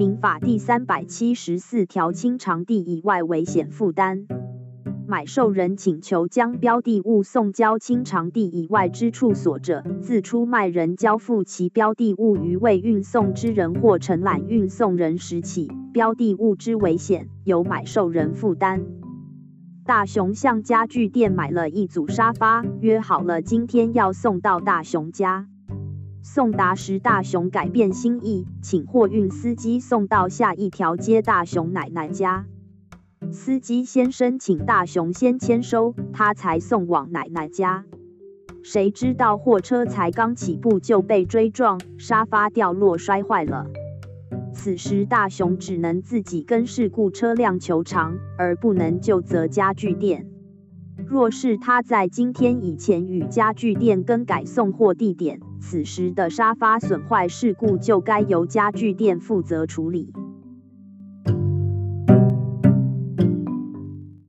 民法第三百七十四条，清偿地以外危险负担。买受人请求将标的物送交清偿地以外之处所者，自出卖人交付其标的物于未运送之人或承揽运送人时起，标的物之危险由买受人负担。大雄向家具店买了一组沙发，约好了今天要送到大雄家。送达时，大雄改变心意，请货运司机送到下一条街大雄奶奶家。司机先生请大雄先签收，他才送往奶奶家。谁知道货车才刚起步就被追撞，沙发掉落摔坏了。此时大雄只能自己跟事故车辆求偿，而不能就责家具店。若是他在今天以前与家具店更改送货地点，此时的沙发损坏事故就该由家具店负责处理。